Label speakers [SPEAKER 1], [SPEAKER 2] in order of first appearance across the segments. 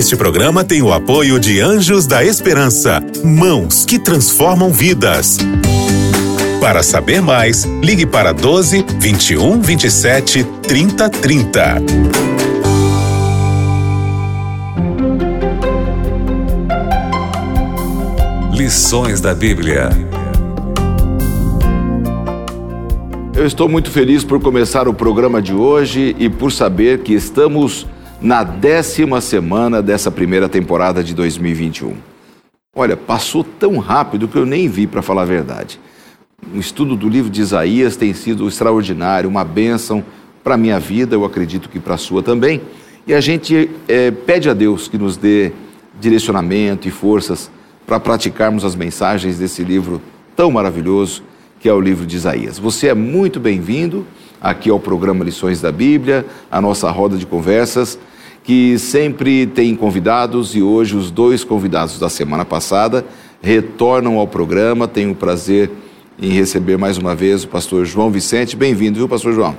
[SPEAKER 1] Este programa tem o apoio de Anjos da Esperança, mãos que transformam vidas. Para saber mais, ligue para 12 21 27 30 30.
[SPEAKER 2] Lições da Bíblia.
[SPEAKER 3] Eu estou muito feliz por começar o programa de hoje e por saber que estamos na décima semana dessa primeira temporada de 2021. Olha, passou tão rápido que eu nem vi, para falar a verdade. O estudo do livro de Isaías tem sido extraordinário, uma bênção para a minha vida, eu acredito que para a sua também. E a gente é, pede a Deus que nos dê direcionamento e forças para praticarmos as mensagens desse livro tão maravilhoso que é o livro de Isaías. Você é muito bem-vindo aqui ao programa Lições da Bíblia, a nossa roda de conversas que sempre tem convidados e hoje os dois convidados da semana passada retornam ao programa. Tenho o prazer em receber mais uma vez o pastor João Vicente. Bem-vindo, viu, pastor João?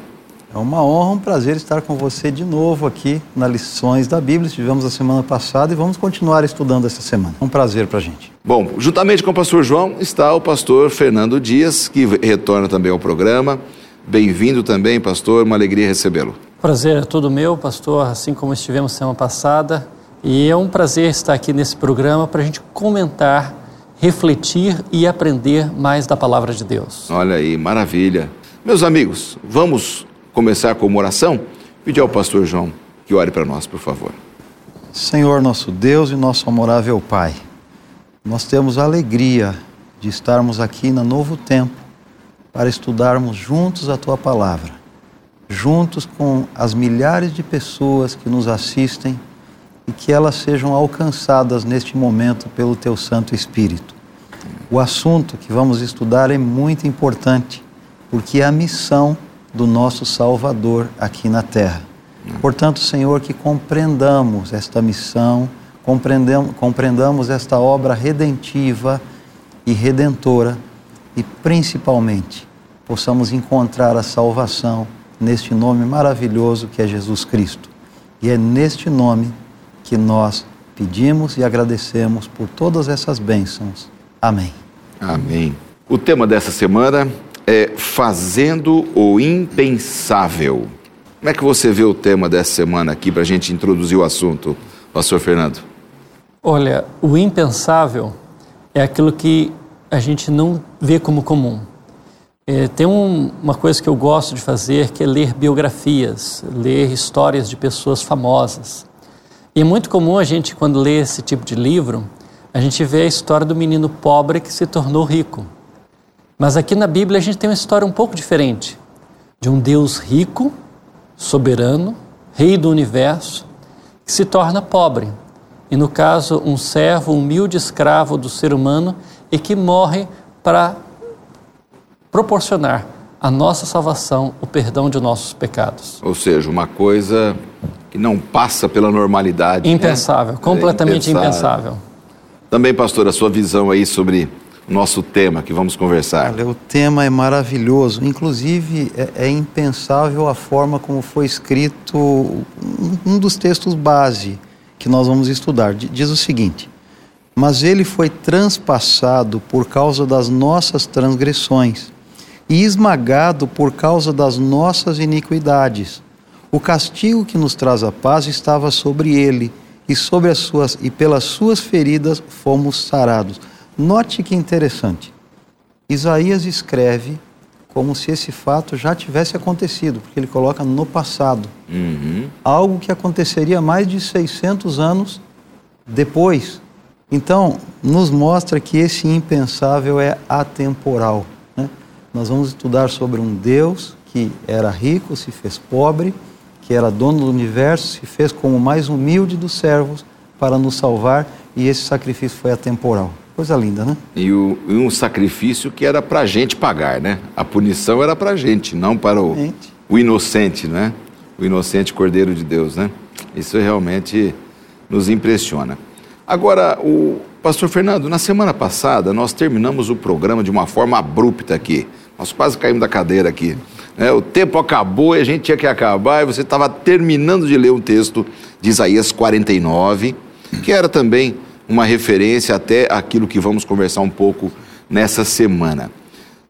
[SPEAKER 4] É uma honra, um prazer estar com você de novo aqui na Lições da Bíblia. Estivemos a semana passada e vamos continuar estudando essa semana. É um prazer para a gente.
[SPEAKER 3] Bom, juntamente com o pastor João está o pastor Fernando Dias, que retorna também ao programa. Bem-vindo também, pastor, uma alegria recebê-lo.
[SPEAKER 5] Prazer é todo meu, pastor, assim como estivemos semana passada. E é um prazer estar aqui nesse programa para a gente comentar, refletir e aprender mais da palavra de Deus.
[SPEAKER 3] Olha aí, maravilha. Meus amigos, vamos começar com uma oração? Pedir ao pastor João que ore para nós, por favor.
[SPEAKER 4] Senhor nosso Deus e nosso amorável Pai, nós temos a alegria de estarmos aqui no novo tempo para estudarmos juntos a tua palavra juntos com as milhares de pessoas que nos assistem e que elas sejam alcançadas neste momento pelo Teu Santo Espírito. O assunto que vamos estudar é muito importante, porque é a missão do nosso Salvador aqui na terra. Portanto, Senhor, que compreendamos esta missão, compreendamos, compreendamos esta obra redentiva e redentora e, principalmente, possamos encontrar a salvação neste nome maravilhoso que é Jesus Cristo. E é neste nome que nós pedimos e agradecemos por todas essas bênçãos. Amém.
[SPEAKER 3] Amém. O tema dessa semana é Fazendo o Impensável. Como é que você vê o tema dessa semana aqui para a gente introduzir o assunto, Pastor Fernando?
[SPEAKER 5] Olha, o impensável é aquilo que a gente não vê como comum. É, tem um, uma coisa que eu gosto de fazer que é ler biografias, ler histórias de pessoas famosas. E é muito comum a gente, quando lê esse tipo de livro, a gente vê a história do menino pobre que se tornou rico. Mas aqui na Bíblia a gente tem uma história um pouco diferente de um Deus rico, soberano, rei do universo, que se torna pobre. E no caso, um servo, um humilde escravo do ser humano e que morre para proporcionar a nossa salvação, o perdão de nossos pecados.
[SPEAKER 3] Ou seja, uma coisa que não passa pela normalidade.
[SPEAKER 5] Né? Impensável, né? completamente é impensável. impensável.
[SPEAKER 3] Também, pastor, a sua visão aí sobre o nosso tema que vamos conversar.
[SPEAKER 4] Olha, o tema é maravilhoso. Inclusive, é, é impensável a forma como foi escrito um, um dos textos base que nós vamos estudar. Diz o seguinte: Mas ele foi transpassado por causa das nossas transgressões e esmagado por causa das nossas iniquidades. O castigo que nos traz a paz estava sobre ele, e sobre as suas e pelas suas feridas fomos sarados. Note que interessante. Isaías escreve como se esse fato já tivesse acontecido, porque ele coloca no passado. Uhum. Algo que aconteceria mais de 600 anos depois. Então, nos mostra que esse impensável é atemporal. Nós vamos estudar sobre um Deus que era rico, se fez pobre, que era dono do universo, se fez como o mais humilde dos servos para nos salvar e esse sacrifício foi atemporal. Coisa linda, né?
[SPEAKER 3] E, o, e um sacrifício que era para a gente pagar, né? A punição era para a gente, não para o, o inocente, né? O inocente Cordeiro de Deus, né? Isso realmente nos impressiona. Agora, o pastor Fernando, na semana passada nós terminamos o programa de uma forma abrupta aqui. Nós quase caímos da cadeira aqui. É, o tempo acabou e a gente tinha que acabar, e você estava terminando de ler um texto de Isaías 49, que era também uma referência até aquilo que vamos conversar um pouco nessa semana.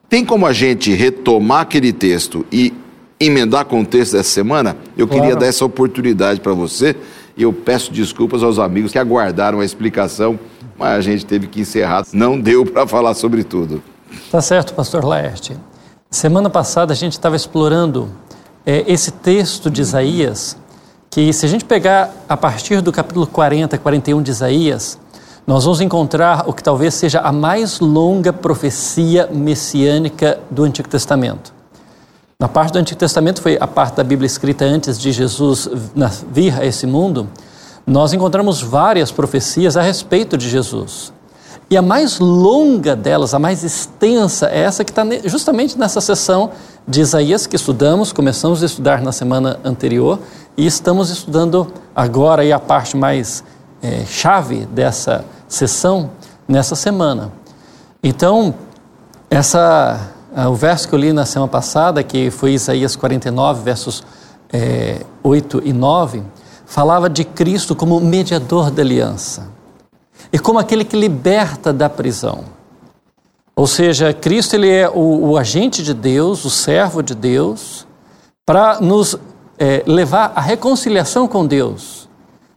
[SPEAKER 3] Tem como a gente retomar aquele texto e emendar com o texto dessa semana? Eu
[SPEAKER 5] Claro.
[SPEAKER 3] queria dar essa oportunidade para você e eu peço desculpas aos amigos que aguardaram a explicação, mas a gente teve que encerrar. Não deu para falar sobre tudo.
[SPEAKER 5] Tá certo, pastor Laerte. Semana passada a gente estava explorando eh, esse texto de Isaías, que se a gente pegar a partir do capítulo 40, 41 de Isaías, nós vamos encontrar o que talvez seja a mais longa profecia messiânica do Antigo Testamento. Na parte do Antigo Testamento foi a parte da Bíblia escrita antes de Jesus vir a esse mundo. Nós encontramos várias profecias a respeito de Jesus. E a mais longa delas, a mais extensa, é essa que está justamente nessa sessão de Isaías que estudamos, começamos a estudar na semana anterior e estamos estudando agora a parte mais eh, chave dessa sessão nessa semana. Então, essa, o verso que eu li na semana passada, que foi Isaías 49, versos eh, 8 e 9, falava de Cristo como mediador da aliança e como aquele que liberta da prisão. Ou seja, Cristo ele é o, o agente de Deus, o servo de Deus, para nos eh, levar à reconciliação com Deus,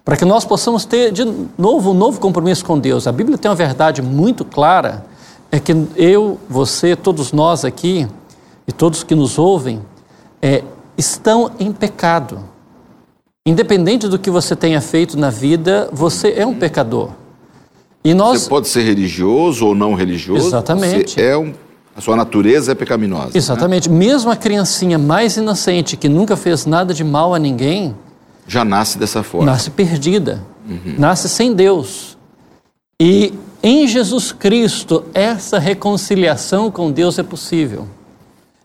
[SPEAKER 5] para que nós possamos ter de novo um novo compromisso com Deus. A Bíblia tem uma verdade muito clara, é que eu, você, todos nós aqui e todos que nos ouvem, eh, estão em pecado. Independente do que você tenha feito na vida, você é um pecador. E nós
[SPEAKER 3] Você pode ser religioso ou não religioso.
[SPEAKER 5] Exatamente.
[SPEAKER 3] É um, a sua natureza é pecaminosa. né?
[SPEAKER 5] Exatamente. Mesmo a criancinha mais inocente, que nunca fez nada de mal a ninguém,
[SPEAKER 3] Já nasce dessa forma.
[SPEAKER 5] nasce perdida, nasce sem Deus. E em Jesus Cristo, essa reconciliação com Deus é possível.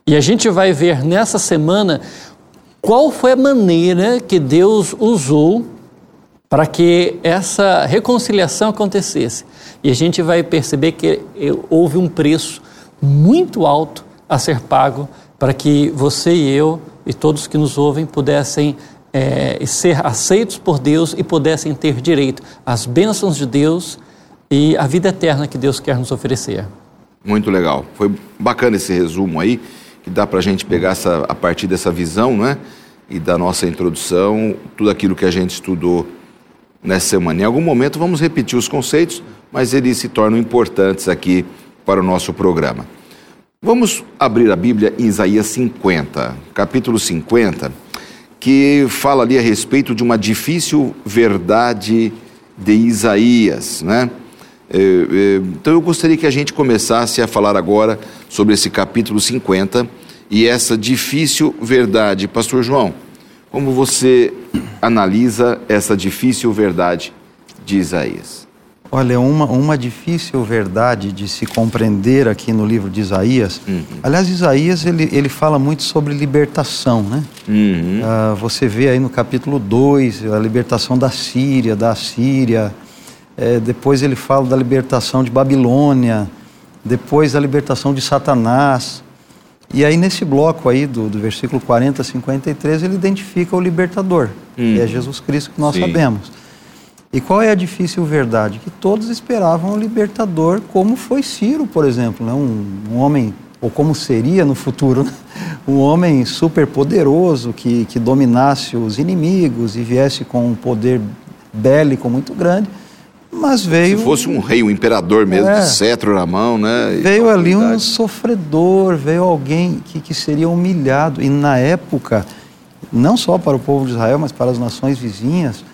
[SPEAKER 5] E a gente vai ver nessa semana qual foi a maneira que Deus usou para que essa reconciliação acontecesse. E a gente vai perceber que eh, houve um preço muito alto a ser pago para que você e eu e todos que nos ouvem pudessem eh, ser aceitos por Deus e pudessem ter direito às bênçãos de Deus e à vida eterna que Deus quer nos oferecer.
[SPEAKER 3] Muito legal. Foi bacana esse resumo aí, que dá para a gente pegar essa, a partir dessa visão, né? E da nossa introdução, tudo aquilo que a gente estudou nessa semana. Em algum momento vamos repetir os conceitos, mas eles se tornam importantes aqui para o nosso programa. Vamos abrir a Bíblia em Isaías 50, capítulo 50, que fala ali a respeito de uma difícil verdade de Isaías, né? É, é, Então eu gostaria que a gente começasse a falar agora sobre esse capítulo 50 e essa difícil verdade. Pastor João, como você analisa essa difícil verdade de Isaías?
[SPEAKER 4] Olha, uma, uma difícil verdade de se compreender aqui no livro de Isaías. Aliás, Isaías ele, ele fala muito sobre libertação, né?
[SPEAKER 3] Uhum.
[SPEAKER 4] Ah, você vê aí no capítulo 2 a libertação da Síria, da Assíria. Eh, depois ele fala da libertação de Babilônia. Depois a libertação de Satanás. E aí nesse bloco aí do, do versículo 40 a 53 ele identifica o libertador, que é Jesus Cristo que nós
[SPEAKER 3] Sim.
[SPEAKER 4] sabemos. E qual é a difícil verdade? Que todos esperavam o libertador, como foi Ciro, por exemplo, né? um, um homem, ou como seria no futuro, né? um homem super poderoso que, que dominasse os inimigos e viesse com um poder bélico muito grande, mas veio.
[SPEAKER 3] Se fosse um rei, um imperador mesmo,
[SPEAKER 4] É.
[SPEAKER 3] de cetro na mão, né?
[SPEAKER 4] Veio ali um sofredor, veio alguém que, que seria humilhado. E na época, não só para o povo de Israel, mas para as nações vizinhas,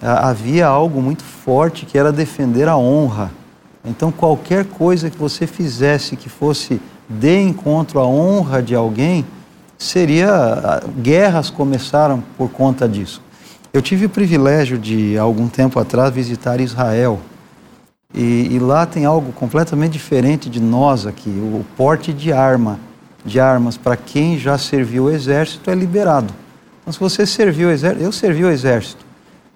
[SPEAKER 4] havia algo muito forte que era defender a honra. Então, qualquer coisa que você fizesse que fosse de encontro à honra de alguém, seria. Guerras começaram por conta disso. Eu tive o privilégio de, algum tempo atrás, visitar Israel. E, e lá tem algo completamente diferente de nós aqui. O porte de arma, de armas para quem já serviu o exército é liberado. Então, se você serviu o exército, eu servi o exército.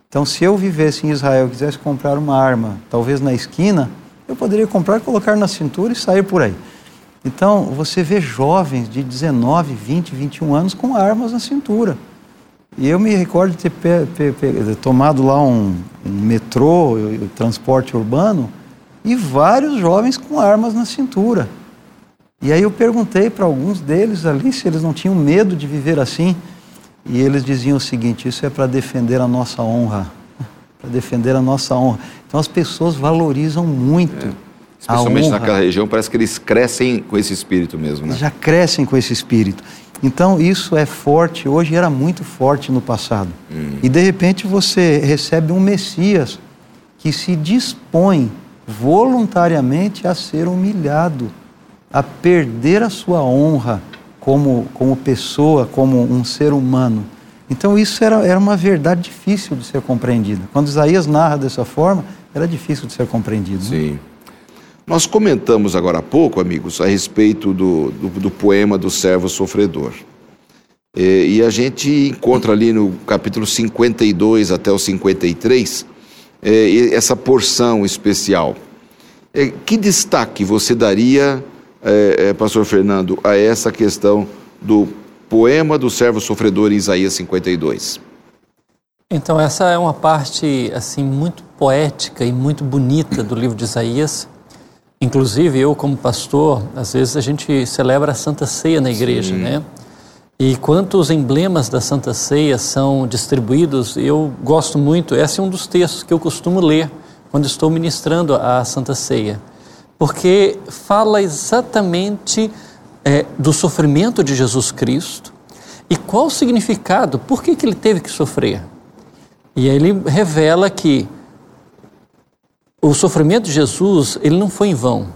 [SPEAKER 4] Então, se eu vivesse em Israel e quisesse comprar uma arma, talvez na esquina, eu poderia comprar, colocar na cintura e sair por aí. Então, você vê jovens de 19, 20, 21 anos com armas na cintura. E eu me recordo de ter pe, pe, pe, tomado lá um, um metrô, um transporte urbano, e vários jovens com armas na cintura. E aí eu perguntei para alguns deles ali se eles não tinham medo de viver assim. E eles diziam o seguinte: isso é para defender a nossa honra. Para defender a nossa honra. Então as pessoas valorizam muito. É.
[SPEAKER 3] Especialmente naquela região, parece que eles crescem com esse espírito mesmo, né?
[SPEAKER 4] Já crescem com esse espírito. Então isso é forte, hoje era muito forte no passado. Hum. E de repente você recebe um Messias que se dispõe voluntariamente a ser humilhado, a perder a sua honra como, como pessoa, como um ser humano. Então isso era, era uma verdade difícil de ser compreendida. Quando Isaías narra dessa forma, era difícil de ser compreendido.
[SPEAKER 3] Né? Sim. Né? Nós comentamos agora há pouco, amigos, a respeito do, do, do poema do servo sofredor. E, e, a gente encontra ali no capítulo 52 até o 53 é, essa porção especial. É, que destaque você daria, é, é, pastor Fernando, a essa questão do poema do servo sofredor em Isaías 52?
[SPEAKER 5] Então, essa é uma parte assim muito poética e muito bonita do livro de Isaías Inclusive, eu, como pastor, às vezes a gente celebra a Santa Ceia na igreja, Sim. né? E quantos emblemas da Santa Ceia são distribuídos, eu gosto muito. Esse é um dos textos que eu costumo ler quando estou ministrando a Santa Ceia, porque fala exatamente é, do sofrimento de Jesus Cristo e qual o significado, por que, que ele teve que sofrer. E aí ele revela que o sofrimento de Jesus, ele não foi em vão.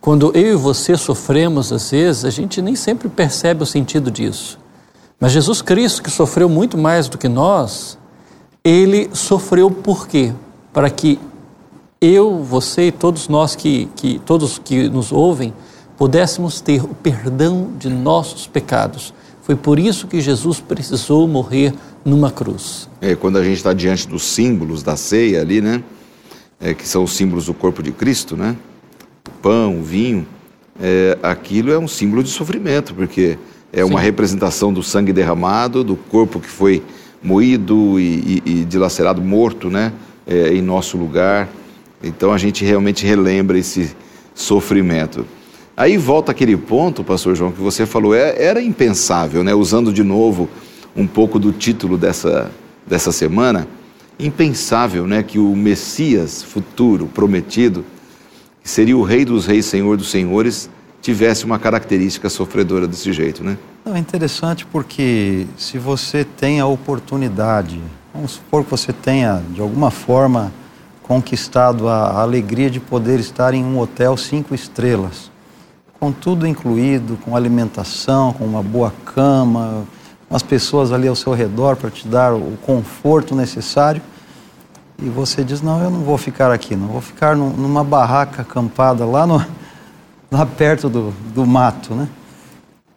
[SPEAKER 5] Quando eu e você sofremos, às vezes, a gente nem sempre percebe o sentido disso. Mas Jesus Cristo, que sofreu muito mais do que nós, ele sofreu por quê? Para que eu, você e todos nós que, que todos que nos ouvem pudéssemos ter o perdão de nossos pecados. Foi por isso que Jesus precisou morrer numa cruz.
[SPEAKER 3] É, quando a gente está diante dos símbolos da ceia ali, né? É, que são os símbolos do corpo de Cristo, né? O pão, o vinho, é, aquilo é um símbolo de sofrimento, porque é uma Sim. representação do sangue derramado, do corpo que foi moído e, e, e dilacerado, morto, né? É, em nosso lugar. Então a gente realmente relembra esse sofrimento. Aí volta aquele ponto, pastor João, que você falou, é, era impensável, né? Usando de novo um pouco do título dessa, dessa semana, impensável né, que o Messias futuro, prometido, que seria o Rei dos Reis, Senhor dos Senhores, tivesse uma característica sofredora desse jeito, né?
[SPEAKER 4] é interessante porque se você tem a oportunidade, vamos supor que você tenha, de alguma forma, conquistado a alegria de poder estar em um hotel cinco estrelas, com tudo incluído, com alimentação, com uma boa cama, umas pessoas ali ao seu redor para te dar o conforto necessário. E você diz: Não, eu não vou ficar aqui, não vou ficar numa barraca acampada lá, no, lá perto do, do mato, né?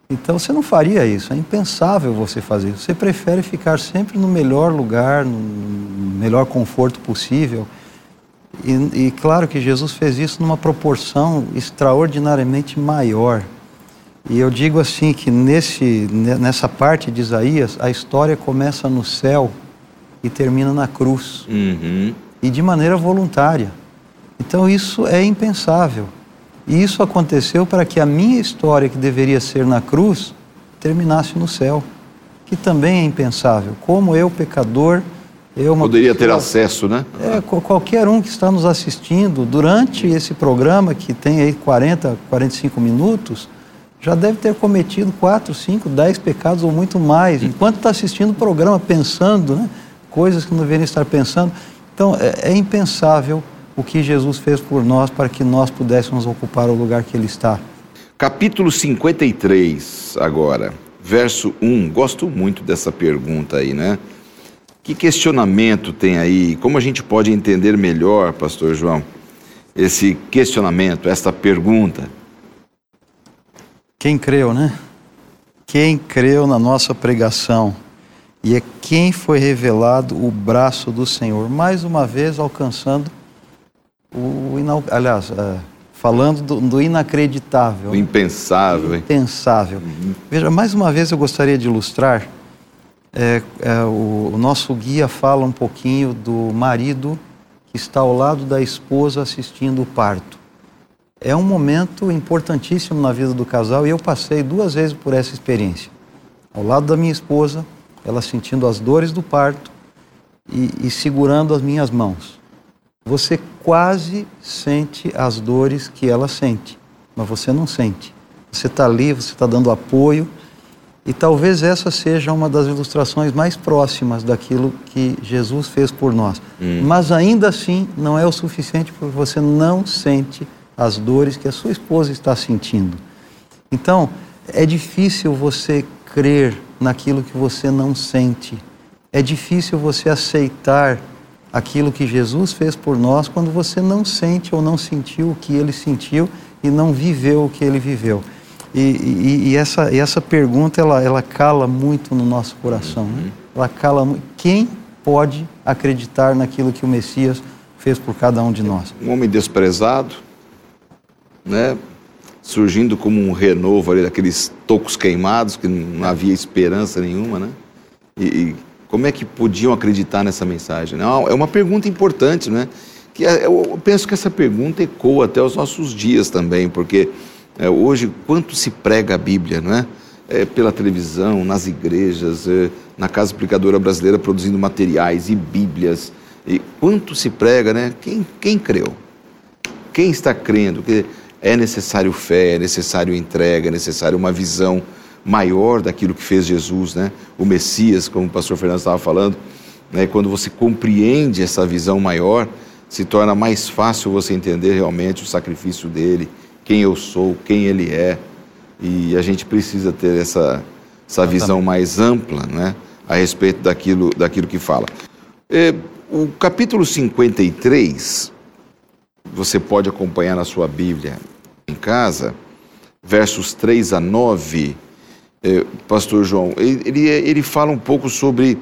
[SPEAKER 4] Então você não faria isso, é impensável você fazer isso. Você prefere ficar sempre no melhor lugar, no melhor conforto possível. E, e claro que Jesus fez isso numa proporção extraordinariamente maior. E eu digo assim que nesse, nessa parte de Isaías, a história começa no céu e termina na cruz. Uhum. E de maneira voluntária. Então isso é impensável. E isso aconteceu para que a minha história, que deveria ser na cruz, terminasse no céu. Que também é impensável. Como eu, pecador, eu
[SPEAKER 3] Poderia pessoa, ter acesso, né?
[SPEAKER 4] É, qualquer um que está nos assistindo durante esse programa, que tem aí 40, 45 minutos, já deve ter cometido quatro, cinco, dez pecados ou muito mais, enquanto está assistindo o programa, pensando, né? coisas que não deveriam estar pensando. Então, é, é, impensável o que Jesus fez por nós para que nós pudéssemos ocupar o lugar que Ele está.
[SPEAKER 3] Capítulo 53, agora, verso 1. Gosto muito dessa pergunta aí, né? Que questionamento tem aí? Como a gente pode entender melhor, Pastor João, esse questionamento, esta pergunta?
[SPEAKER 4] Quem creu, né? Quem creu na nossa pregação e é quem foi revelado o braço do Senhor, mais uma vez alcançando o, aliás, é, falando do, do, inacreditável,
[SPEAKER 3] o impensável,
[SPEAKER 4] impensável. Uhum. Veja, mais uma vez eu gostaria de ilustrar é, é, o, o nosso guia fala um pouquinho do marido que está ao lado da esposa assistindo o parto. É um momento importantíssimo na vida do casal e eu passei duas vezes por essa experiência. Ao lado da minha esposa, ela sentindo as dores do parto e, e segurando as minhas mãos. Você quase sente as dores que ela sente, mas você não sente. Você está ali, você está dando apoio, e talvez essa seja uma das ilustrações mais próximas daquilo que Jesus fez por nós. Hum. Mas ainda assim não é o suficiente porque você não sente as dores que a sua esposa está sentindo. Então, é difícil você crer naquilo que você não sente. É difícil você aceitar aquilo que Jesus fez por nós quando você não sente ou não sentiu o que ele sentiu e não viveu o que ele viveu. E, e, e essa, e essa pergunta ela, ela cala muito no nosso coração. Né? Ela cala muito. Quem pode acreditar naquilo que o Messias fez por cada um de nós?
[SPEAKER 3] Um homem desprezado, né? surgindo como um renovo ali daqueles tocos queimados que não havia esperança nenhuma, né? E, e como é que podiam acreditar nessa mensagem? Não, é uma pergunta importante, né? Que é, eu penso que essa pergunta ecoa até os nossos dias também, porque é, hoje, quanto se prega a Bíblia, não é? é pela televisão, nas igrejas, é, na Casa Explicadora Brasileira produzindo materiais e Bíblias. E quanto se prega, né? Quem, quem creu? Quem está crendo? Que é necessário fé, é necessário entrega, é necessário uma visão maior daquilo que fez Jesus, né? O Messias, como o pastor Fernando estava falando, né? Quando você compreende essa visão maior, se torna mais fácil você entender realmente o sacrifício dele quem eu sou, quem ele é. E a gente precisa ter essa, essa visão mais ampla né, a respeito daquilo, daquilo que fala. É, o capítulo 53, você pode acompanhar na sua Bíblia em casa, versos 3 a 9, é, Pastor João, ele, ele fala um pouco sobre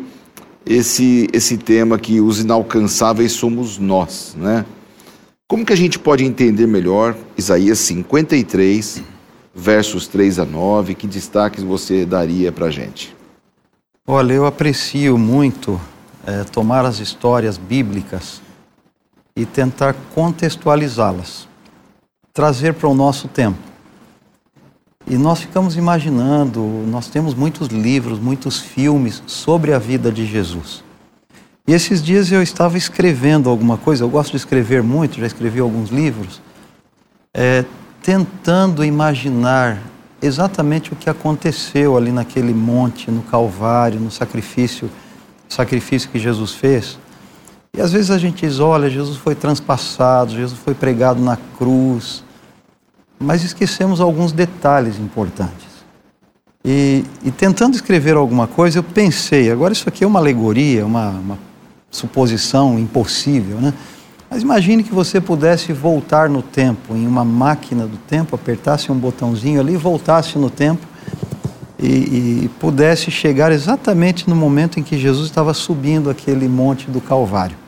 [SPEAKER 3] esse, esse tema que os inalcançáveis somos nós, né? Como que a gente pode entender melhor Isaías 53, versos 3 a 9? Que destaques você daria para a gente?
[SPEAKER 4] Olha, eu aprecio muito é, tomar as histórias bíblicas e tentar contextualizá-las, trazer para o nosso tempo. E nós ficamos imaginando, nós temos muitos livros, muitos filmes sobre a vida de Jesus. E esses dias eu estava escrevendo alguma coisa, eu gosto de escrever muito, já escrevi alguns livros, é, tentando imaginar exatamente o que aconteceu ali naquele monte, no Calvário, no sacrifício, sacrifício que Jesus fez. E às vezes a gente diz, olha, Jesus foi transpassado, Jesus foi pregado na cruz, mas esquecemos alguns detalhes importantes. E, e, tentando escrever alguma coisa, eu pensei, agora isso aqui é uma alegoria, uma, uma suposição impossível, né? Mas imagine que você pudesse voltar no tempo, em uma máquina do tempo, apertasse um botãozinho ali, voltasse no tempo e, e pudesse chegar exatamente no momento em que Jesus estava subindo aquele monte do Calvário.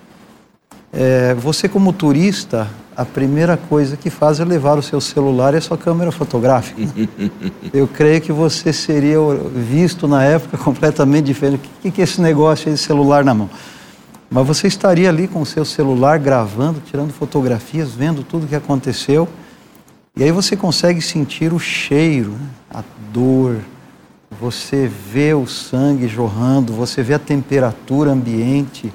[SPEAKER 4] É, você, como turista, a primeira coisa que faz é levar o seu celular e a sua câmera fotográfica. Eu creio que você seria visto na época completamente diferente. O que é esse negócio de celular na mão? Mas você estaria ali com o seu celular gravando, tirando fotografias, vendo tudo o que aconteceu. E aí você consegue sentir o cheiro, né? a dor. Você vê o sangue jorrando, você vê a temperatura ambiente,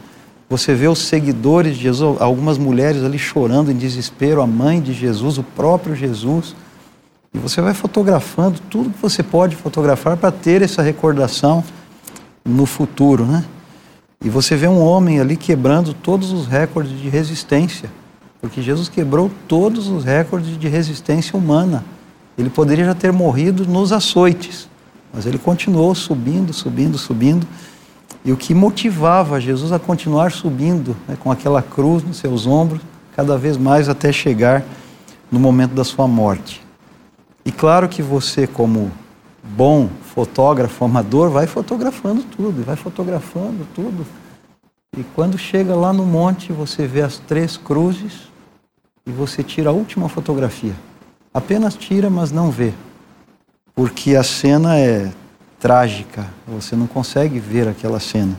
[SPEAKER 4] você vê os seguidores de Jesus, algumas mulheres ali chorando em desespero, a mãe de Jesus, o próprio Jesus. E você vai fotografando tudo que você pode fotografar para ter essa recordação no futuro, né? E você vê um homem ali quebrando todos os recordes de resistência, porque Jesus quebrou todos os recordes de resistência humana. Ele poderia já ter morrido nos açoites, mas ele continuou subindo, subindo, subindo. E o que motivava Jesus a continuar subindo, né, com aquela cruz nos seus ombros, cada vez mais até chegar no momento da sua morte. E claro que você, como bom fotógrafo amador, vai fotografando tudo, vai fotografando tudo. E quando chega lá no monte, você vê as três cruzes e você tira a última fotografia. Apenas tira, mas não vê. Porque a cena é trágica, você não consegue ver aquela cena.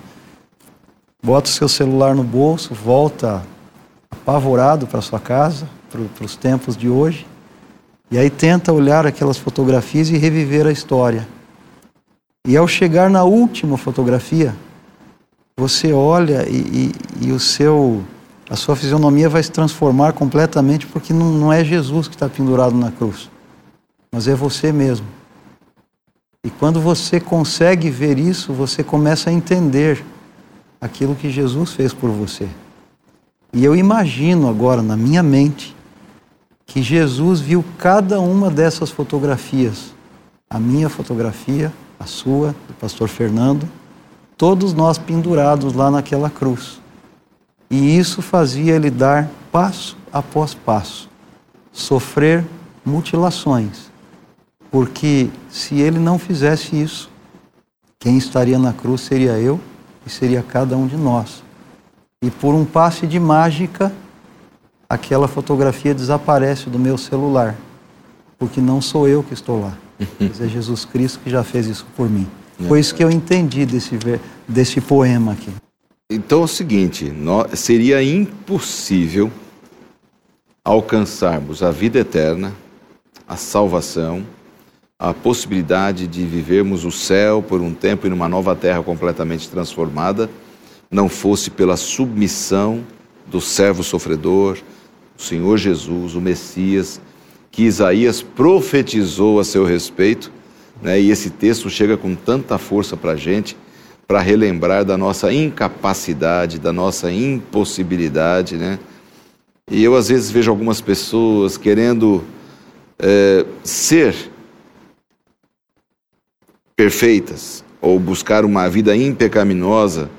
[SPEAKER 4] Bota o seu celular no bolso, volta apavorado para sua casa, para os tempos de hoje, e aí tenta olhar aquelas fotografias e reviver a história. E ao chegar na última fotografia, você olha e, e, e o seu, a sua fisionomia vai se transformar completamente, porque não, não é Jesus que está pendurado na cruz, mas é você mesmo. E quando você consegue ver isso, você começa a entender aquilo que Jesus fez por você. E eu imagino agora na minha mente que Jesus viu cada uma dessas fotografias, a minha fotografia, a sua, do pastor Fernando, todos nós pendurados lá naquela cruz. E isso fazia ele dar passo após passo, sofrer mutilações. Porque se ele não fizesse isso, quem estaria na cruz seria eu e seria cada um de nós. E por um passe de mágica, aquela fotografia desaparece do meu celular, porque não sou eu que estou lá, mas é Jesus Cristo que já fez isso por mim. Foi isso que eu entendi desse, desse poema aqui.
[SPEAKER 3] Então é o seguinte: seria impossível alcançarmos a vida eterna, a salvação, a possibilidade de vivermos o céu por um tempo e numa nova terra completamente transformada, não fosse pela submissão do servo sofredor, o Senhor Jesus, o Messias, que Isaías profetizou a seu respeito né? E esse texto chega com tanta força para a gente, para relembrar da nossa incapacidade, da nossa impossibilidade. Né? E eu, às vezes, vejo algumas pessoas querendo é, ser perfeitas ou buscar uma vida impecaminosa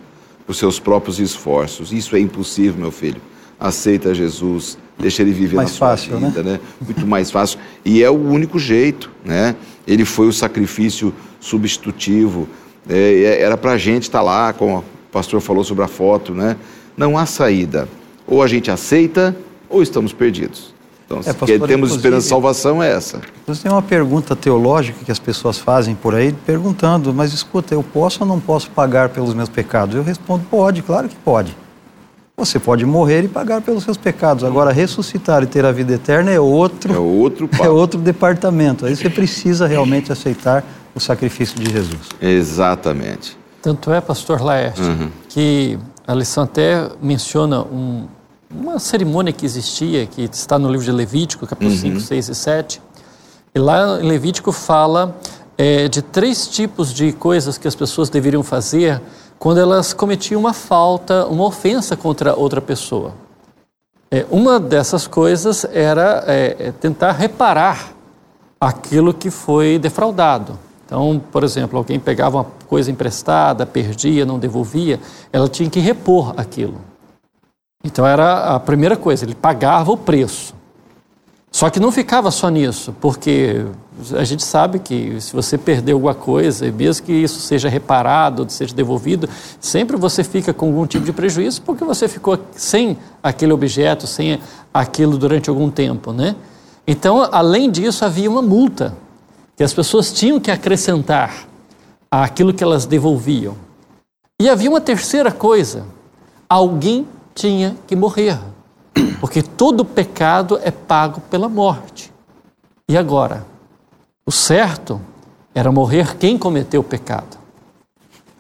[SPEAKER 3] por seus próprios esforços. Isso é impossível, meu filho. Aceita Jesus, deixa ele viver
[SPEAKER 4] mais
[SPEAKER 3] na sua
[SPEAKER 4] fácil,
[SPEAKER 3] vida,
[SPEAKER 4] né?
[SPEAKER 3] né? Muito mais fácil. E é o único jeito, né? Ele foi o sacrifício substitutivo. É, era para a gente estar tá lá, como o pastor falou sobre a foto, né? Não há saída. Ou a gente aceita, ou estamos perdidos. Então, é, pastor, temos esperança de salvação é essa.
[SPEAKER 4] Você tem uma pergunta teológica que as pessoas fazem por aí, perguntando, mas escuta, eu posso ou não posso pagar pelos meus pecados? Eu respondo, pode, claro que pode. Você pode morrer e pagar pelos seus pecados. Agora, ressuscitar e ter a vida eterna é outro,
[SPEAKER 3] é outro,
[SPEAKER 4] é outro departamento. Aí você precisa realmente aceitar o sacrifício de Jesus.
[SPEAKER 3] Exatamente.
[SPEAKER 5] Tanto é, pastor Laerte, uhum. que a lição até menciona um, uma cerimônia que existia, que está no livro de Levítico, capítulo uhum. 5, 6 e 7. E lá em Levítico fala é, de três tipos de coisas que as pessoas deveriam fazer quando elas cometiam uma falta, uma ofensa contra outra pessoa. É, uma dessas coisas era é, é, tentar reparar aquilo que foi defraudado. Então, por exemplo, alguém pegava uma coisa emprestada, perdia, não devolvia, ela tinha que repor aquilo. Então era a primeira coisa, ele pagava o preço. Só que não ficava só nisso, porque a gente sabe que se você perdeu alguma coisa, mesmo que isso seja reparado, seja devolvido, sempre você fica com algum tipo de prejuízo porque você ficou sem aquele objeto, sem aquilo durante algum tempo, né? Então, além disso, havia uma multa que as pessoas tinham que acrescentar àquilo que elas devolviam. E havia uma terceira coisa: alguém tinha que morrer. Porque todo pecado é pago pela morte. E agora? O certo era morrer quem cometeu o pecado.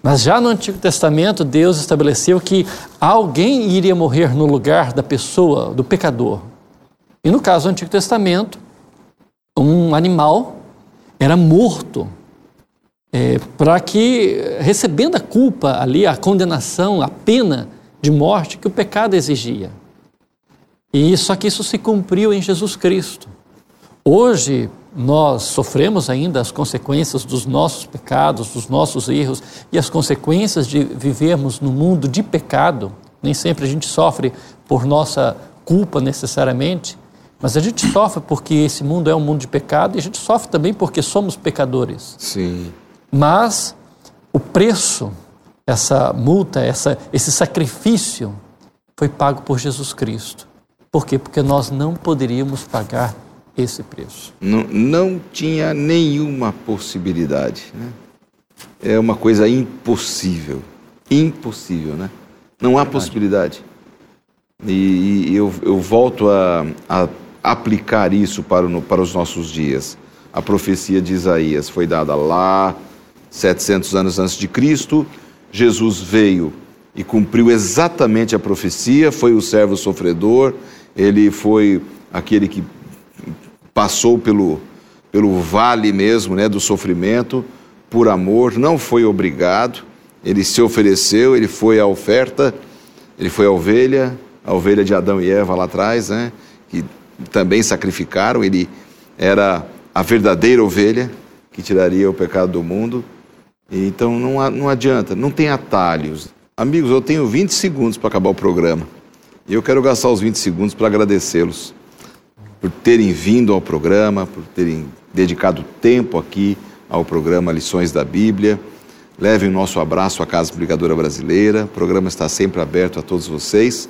[SPEAKER 5] Mas já no Antigo Testamento, Deus estabeleceu que alguém iria morrer no lugar da pessoa, do pecador. E no caso do Antigo Testamento, um animal era morto é, para que, recebendo a culpa ali, a condenação, a pena de morte que o pecado exigia. E só que isso se cumpriu em Jesus Cristo. Hoje nós sofremos ainda as consequências dos nossos pecados, dos nossos erros e as consequências de vivermos no mundo de pecado. Nem sempre a gente sofre por nossa culpa necessariamente, mas a gente sofre porque esse mundo é um mundo de pecado e a gente sofre também porque somos pecadores.
[SPEAKER 3] Sim.
[SPEAKER 5] Mas o preço, essa multa, essa, esse sacrifício foi pago por Jesus Cristo. Por quê? Porque nós não poderíamos pagar esse preço.
[SPEAKER 3] Não, não tinha nenhuma possibilidade. Né? é uma coisa impossível. Impossível, né? Não há possibilidade. E, e eu, eu, volto a, a, aplicar isso para, no, para os nossos dias. A profecia de Isaías foi dada lá, 700 anos antes de Cristo. Jesus veio e cumpriu exatamente a profecia, foi o servo sofredor, ele foi aquele que passou pelo, pelo vale mesmo né, do sofrimento, por amor, não foi obrigado, ele se ofereceu, ele foi a oferta, ele foi a ovelha, a ovelha de Adão e Eva lá atrás, né, que também sacrificaram, ele era a verdadeira ovelha que tiraria o pecado do mundo. Então não, não adianta, não tem atalhos. Amigos, eu tenho 20 segundos para acabar o programa. E eu quero gastar os 20 segundos para agradecê-los por terem vindo ao programa, por terem dedicado tempo aqui ao programa Lições da Bíblia. Levem o nosso abraço à Casa Publicadora Brasileira. O programa está sempre aberto a todos vocês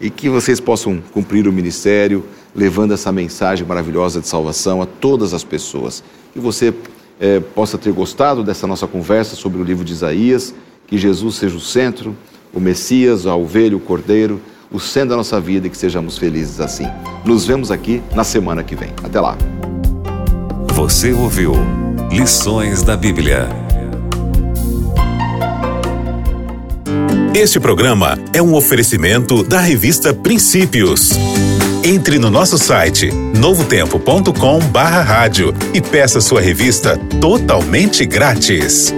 [SPEAKER 3] e que vocês possam cumprir o ministério, levando essa mensagem maravilhosa de salvação a todas as pessoas. Que você é, possa ter gostado dessa nossa conversa sobre o livro de Isaías, que Jesus seja o centro, o Messias, a ovelha, o cordeiro, o centro da nossa vida e que sejamos felizes assim. Nos vemos aqui na semana que vem. Até lá.
[SPEAKER 2] Você ouviu Lições da Bíblia.
[SPEAKER 1] Este programa é um oferecimento da revista Princípios. Entre no nosso site novotempo.com/rádio e peça sua revista totalmente grátis.